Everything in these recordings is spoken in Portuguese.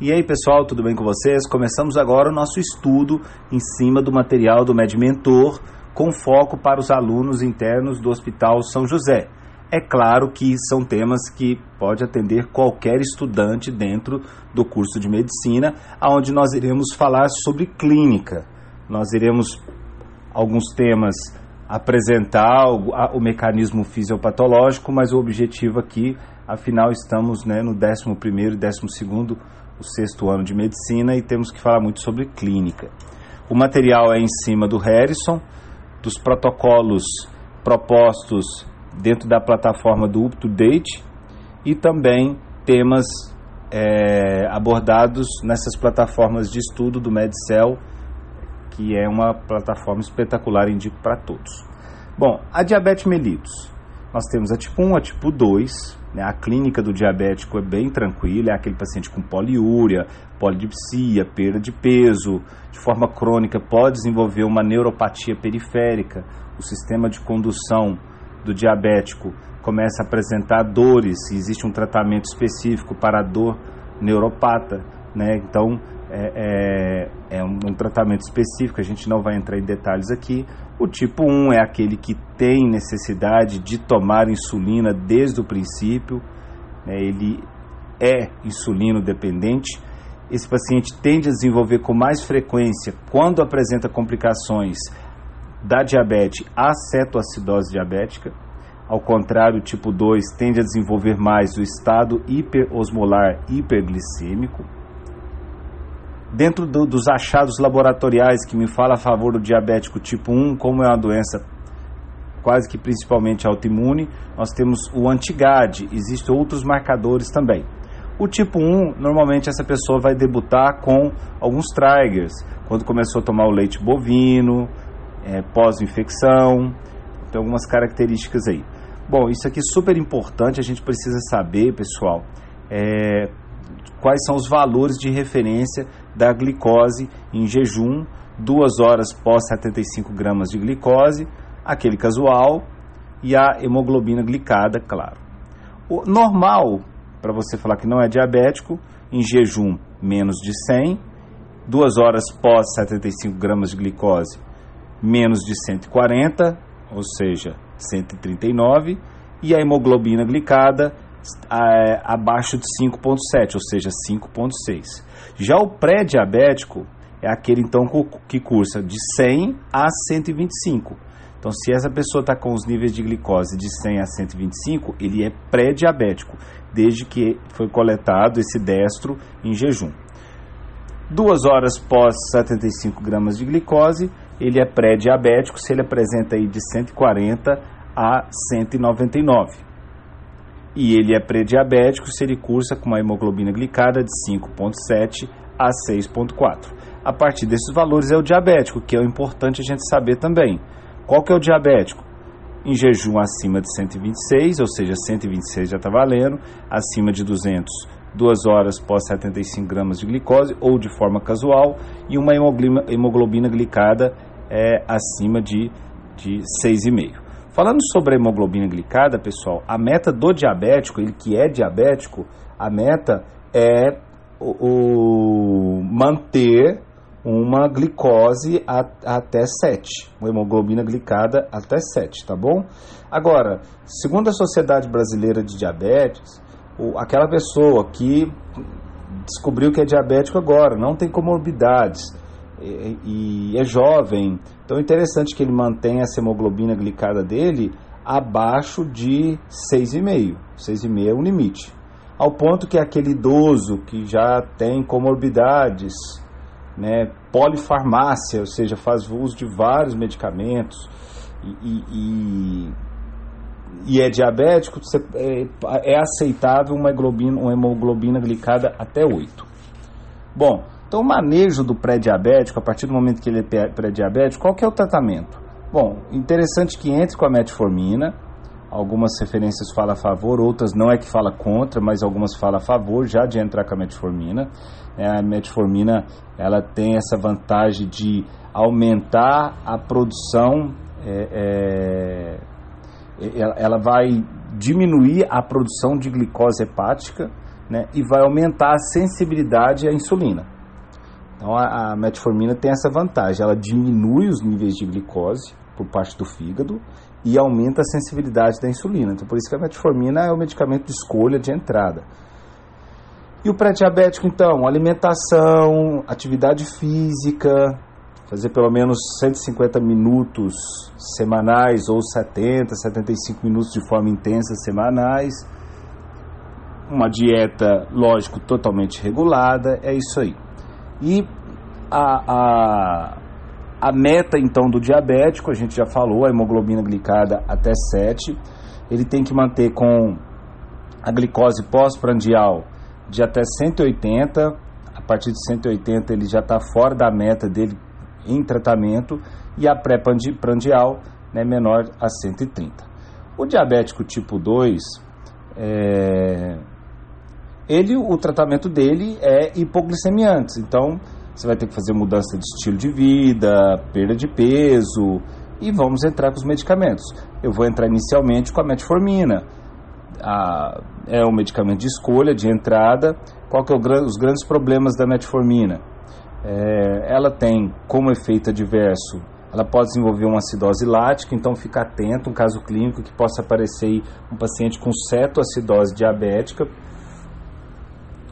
E aí pessoal, tudo bem com vocês? Começamos agora o nosso estudo em cima do material do MedMentor, com foco para os alunos internos do Hospital São José. É claro que são temas que pode atender qualquer estudante dentro do curso de medicina, aonde nós iremos falar sobre clínica. Nós iremos alguns temas apresentar o, a, o mecanismo fisiopatológico, mas o objetivo aqui, afinal, estamos né, no 11 e 12 o sexto ano de medicina e temos que falar muito sobre clínica. O material é em cima do Harrison, dos protocolos propostos dentro da plataforma do Up to Date e também temas é, abordados nessas plataformas de estudo do MedCell, que é uma plataforma espetacular, indico para todos. Bom, a diabetes mellitus. Nós temos a tipo 1, a tipo 2, né? A clínica do diabético é bem tranquila, é aquele paciente com poliúria, polidipsia, perda de peso, de forma crônica pode desenvolver uma neuropatia periférica, o sistema de condução do diabético começa a apresentar dores, existe um tratamento específico para a dor neuropata, né? Então é, é, é um, um, tratamento específico, a gente não vai entrar em detalhes aqui. O tipo 1 é aquele que tem necessidade de tomar insulina desde o princípio, né, ele é insulino dependente. Esse paciente tende a desenvolver com mais frequência, quando apresenta complicações da diabetes, a cetoacidose diabética. Ao contrário, o tipo 2 tende a desenvolver mais o estado hiperosmolar hiperglicêmico dentro do, dos achados laboratoriais que me fala a favor do diabético tipo 1, como é uma doença quase que principalmente autoimune, nós temos o antigade, existem outros marcadores também. O tipo 1, normalmente essa pessoa vai debutar com alguns triggers, quando começou a tomar o leite bovino, é, pós-infecção, tem algumas características aí. Bom, isso aqui é super importante, a gente precisa saber, pessoal, é, quais são os valores de referência da glicose em jejum, duas horas pós 75 gramas de glicose, aquele casual e a hemoglobina glicada, claro. O normal, para você falar que não é diabético, em jejum menos de 100, duas horas pós 75 gramas de glicose menos de 140, ou seja, 139, e a hemoglobina glicada é, abaixo de 5,7, ou seja, 5,6. Já o pré-diabético é aquele então que cursa de 100 a 125. Então, se essa pessoa está com os níveis de glicose de 100 a 125, ele é pré-diabético, desde que foi coletado esse destro em jejum. Duas horas pós 75 gramas de glicose, ele é pré-diabético se ele apresenta aí de 140 a 199 e ele é pré-diabético se ele cursa com uma hemoglobina glicada de 5,7 a 6,4. A partir desses valores é o diabético, que é o importante a gente saber também. Qual que é o diabético? Em jejum acima de 126, ou seja, 126 já está valendo, acima de 200, 2 horas pós 75 gramas de glicose ou de forma casual, e uma hemoglobina, glicada é, acima de, de 6,5. Falando sobre a hemoglobina glicada, pessoal, a meta do diabético, ele que é diabético, a meta é o, o manter uma glicose a, até 7, uma hemoglobina glicada até 7, tá bom? Agora, segundo a Sociedade Brasileira de Diabetes, o, aquela pessoa que descobriu que é diabético agora, não tem comorbidades, e, e é jovem. Então é interessante que ele mantenha essa hemoglobina glicada dele abaixo de 6,5. 6,5 é o limite. Ao ponto que aquele idoso que já tem comorbidades, né, polifarmácia, ou seja, faz uso de vários medicamentos e, e, e é diabético, é, é aceitável uma hemoglobina, uma hemoglobina glicada até 8. Bom, então, o manejo do pré-diabético, a partir do momento que ele é pré-diabético, qual que é o tratamento? Bom, interessante que entre com a metformina, algumas referências falam a favor, outras não é que fala contra, mas algumas falam a favor já de entrar com a metformina. É, a metformina ela tem essa vantagem de aumentar a produção, é, é, ela vai diminuir a produção de glicose hepática, né, e vai aumentar a sensibilidade à insulina. Então a, a metformina tem essa vantagem, ela diminui os níveis de glicose por parte do fígado e aumenta a sensibilidade da insulina. Então por isso que a metformina é o medicamento de escolha de entrada. E o pré-diabético então, alimentação, atividade física, fazer pelo menos 150 minutos semanais ou 70, 75 minutos de forma intensa semanais. Uma dieta, lógico, totalmente regulada, é isso aí. E a, a, a meta então do diabético, a gente já falou, a hemoglobina glicada até 7. Ele tem que manter com a glicose pós-prandial de até 180. A partir de 180 ele já está fora da meta dele em tratamento e a pré-prandial né, menor a 130. O diabético tipo 2, é, ele, o tratamento dele é hipoglicemia antes, então você vai ter que fazer mudança de estilo de vida, perda de peso e vamos entrar com os medicamentos. Eu vou entrar inicialmente com a metformina, a, é o medicamento de escolha, de entrada. Qual que é o, os grandes problemas da metformina? É, ela tem como efeito adverso, ela pode desenvolver uma acidose lática, então fica atento, um caso clínico que possa aparecer um paciente com cetoacidose diabética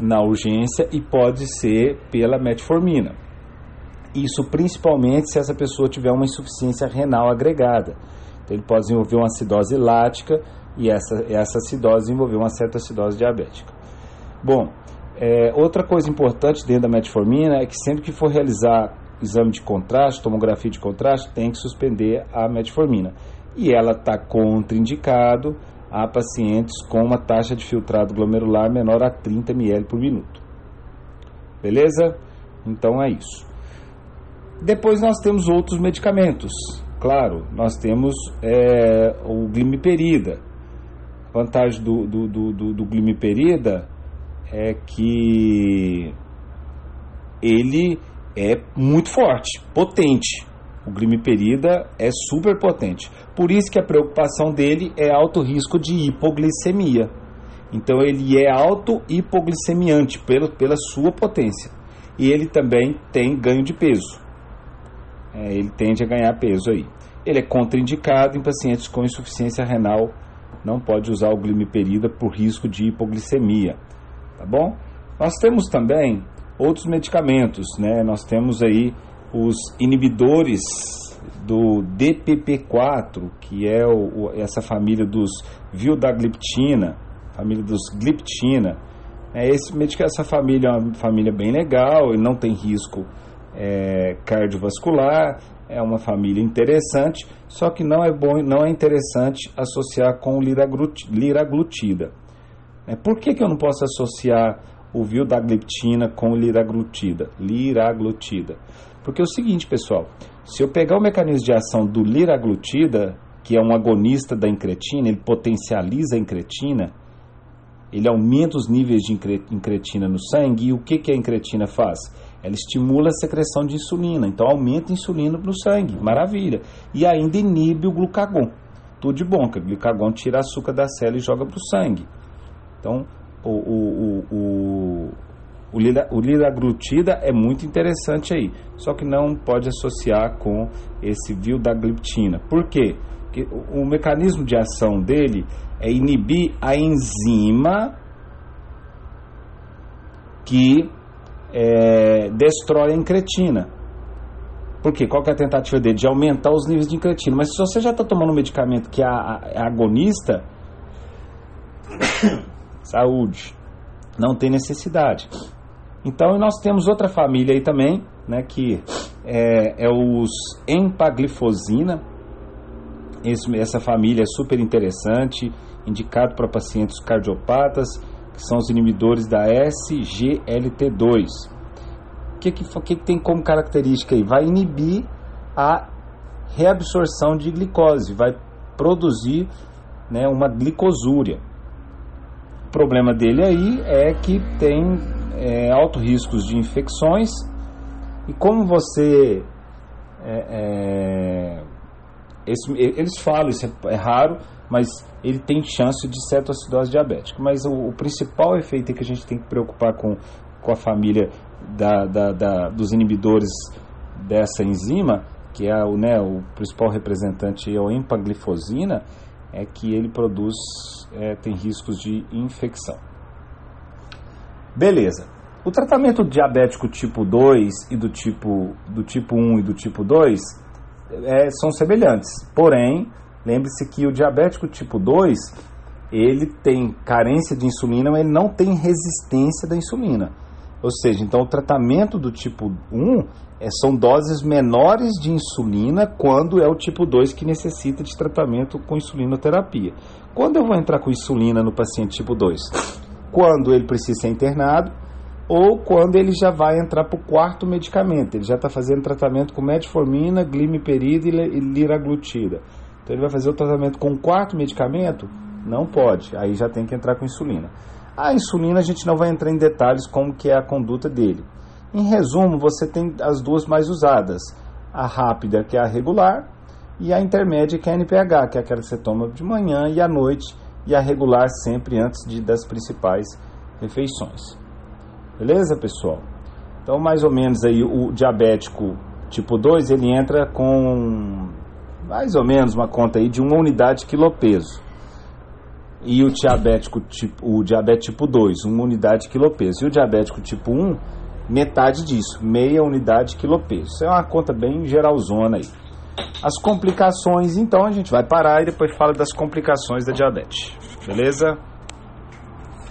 na urgência e pode ser pela metformina. Isso principalmente se essa pessoa tiver uma insuficiência renal agregada. Então ele pode desenvolver uma acidose lática e essa, essa acidose desenvolver uma certa acidose diabética. Bom, é, outra coisa importante dentro da metformina é que sempre que for realizar exame de contraste, tomografia de contraste, tem que suspender a metformina. E ela está contraindicado a pacientes com uma taxa de filtrado glomerular menor a 30 ml por minuto. Beleza? Então é isso. Depois nós temos outros medicamentos. Claro, nós temos é, o glimiperida. A vantagem do, do, do, do, do glimiperida é que ele é muito forte, potente. O glimiperida é super potente. Por isso que a preocupação dele é alto risco de hipoglicemia. Então ele é alto hipoglicemiante pelo, pela sua potência. E ele também tem ganho de peso. É, ele tende a ganhar peso aí. Ele é contraindicado em pacientes com insuficiência renal. Não pode usar o glimiperida por risco de hipoglicemia tá bom? Nós temos também outros medicamentos, né? Nós temos aí os inibidores do DPP4, que é o, essa família dos vildagliptina, família dos gliptina. É, esse medicamento, essa família é uma família bem legal, ele não tem risco é, cardiovascular, é uma família interessante, só que não é bom, não é interessante associar com liraglutida. É, por que, que eu não posso associar o vildagliptina com liraglutida? Liraglutida. Porque é o seguinte, pessoal, se eu pegar o mecanismo de ação do liraglutida, que é um agonista da incretina, ele potencializa a incretina, ele aumenta os níveis de incretina no sangue, e o que, que a incretina faz? Ela estimula a secreção de insulina, então aumenta a insulina no sangue, maravilha. E ainda inibe o glucagon. Tudo de bom, que o glucagon tira açúcar da célula e joga para o sangue. Então, o, o, o, o, o liraglutida é muito interessante aí, só que não pode associar com esse vildagliptina. Por quê? Porque o, o mecanismo de ação dele é inibir a enzima que é, destrói a incretina. Por quê? Qual que é a tentativa dele? De aumentar os níveis de incretina. Mas se você já está tomando um medicamento que é, é agonista, saúde. Não tem necessidade. Então nós temos outra família aí também, né, que é, é os empaglifosina. Esse, essa família é super interessante, indicado para pacientes cardiopatas, que são os inibidores da SGLT2. O que, que, que, que tem como característica aí? Vai inibir a reabsorção de glicose, vai produzir né, uma glicosúria problema dele aí é que tem é, alto riscos de infecções e como você é, é, esse, eles falam isso é, é, raro mas ele tem chance de cetoacidose diabética. Mas o, o principal efeito é que a gente tem que preocupar com, com a família da, da, da, dos inibidores dessa enzima, que é o, né, o principal representante é o empaglifosina, é que ele produz, é, tem riscos de infecção. Beleza. O tratamento diabético tipo 2 e do tipo, do tipo 1 e do tipo 2 é, são semelhantes. Porém, lembre-se que o diabético tipo 2 ele tem carência de insulina, mas ele não tem resistência da insulina. Ou seja, então o tratamento do tipo 1 é, são doses menores de insulina quando é o tipo 2 que necessita de tratamento com insulinoterapia. Quando eu vou entrar com insulina no paciente tipo 2? Quando ele precisa ser internado ou quando ele já vai entrar para o quarto medicamento. Ele já está fazendo tratamento com metformina, glimeperida e liraglutida. Então ele vai fazer o tratamento com o quarto medicamento? Não pode, aí já tem que entrar com insulina. A insulina a gente não vai entrar em detalhes como que é a conduta dele. Em resumo, você tem as duas mais usadas. A rápida, que é a regular, e a intermédia, que é a NPH, que é aquela que você toma de manhã e à noite, e a regular sempre antes de, das principais refeições. Beleza, pessoal? Então, mais ou menos aí o diabético tipo 2, ele entra com mais ou menos uma conta aí de uma unidade quilopeso e o diabético tipo, o diabetes tipo 2, uma unidade quilopeso. E o diabético tipo 1, metade disso, meia unidade quilopeso. Isso é uma conta bem geralzona aí. As complicações, então, a gente vai parar e depois fala das complicações da diabetes. Beleza?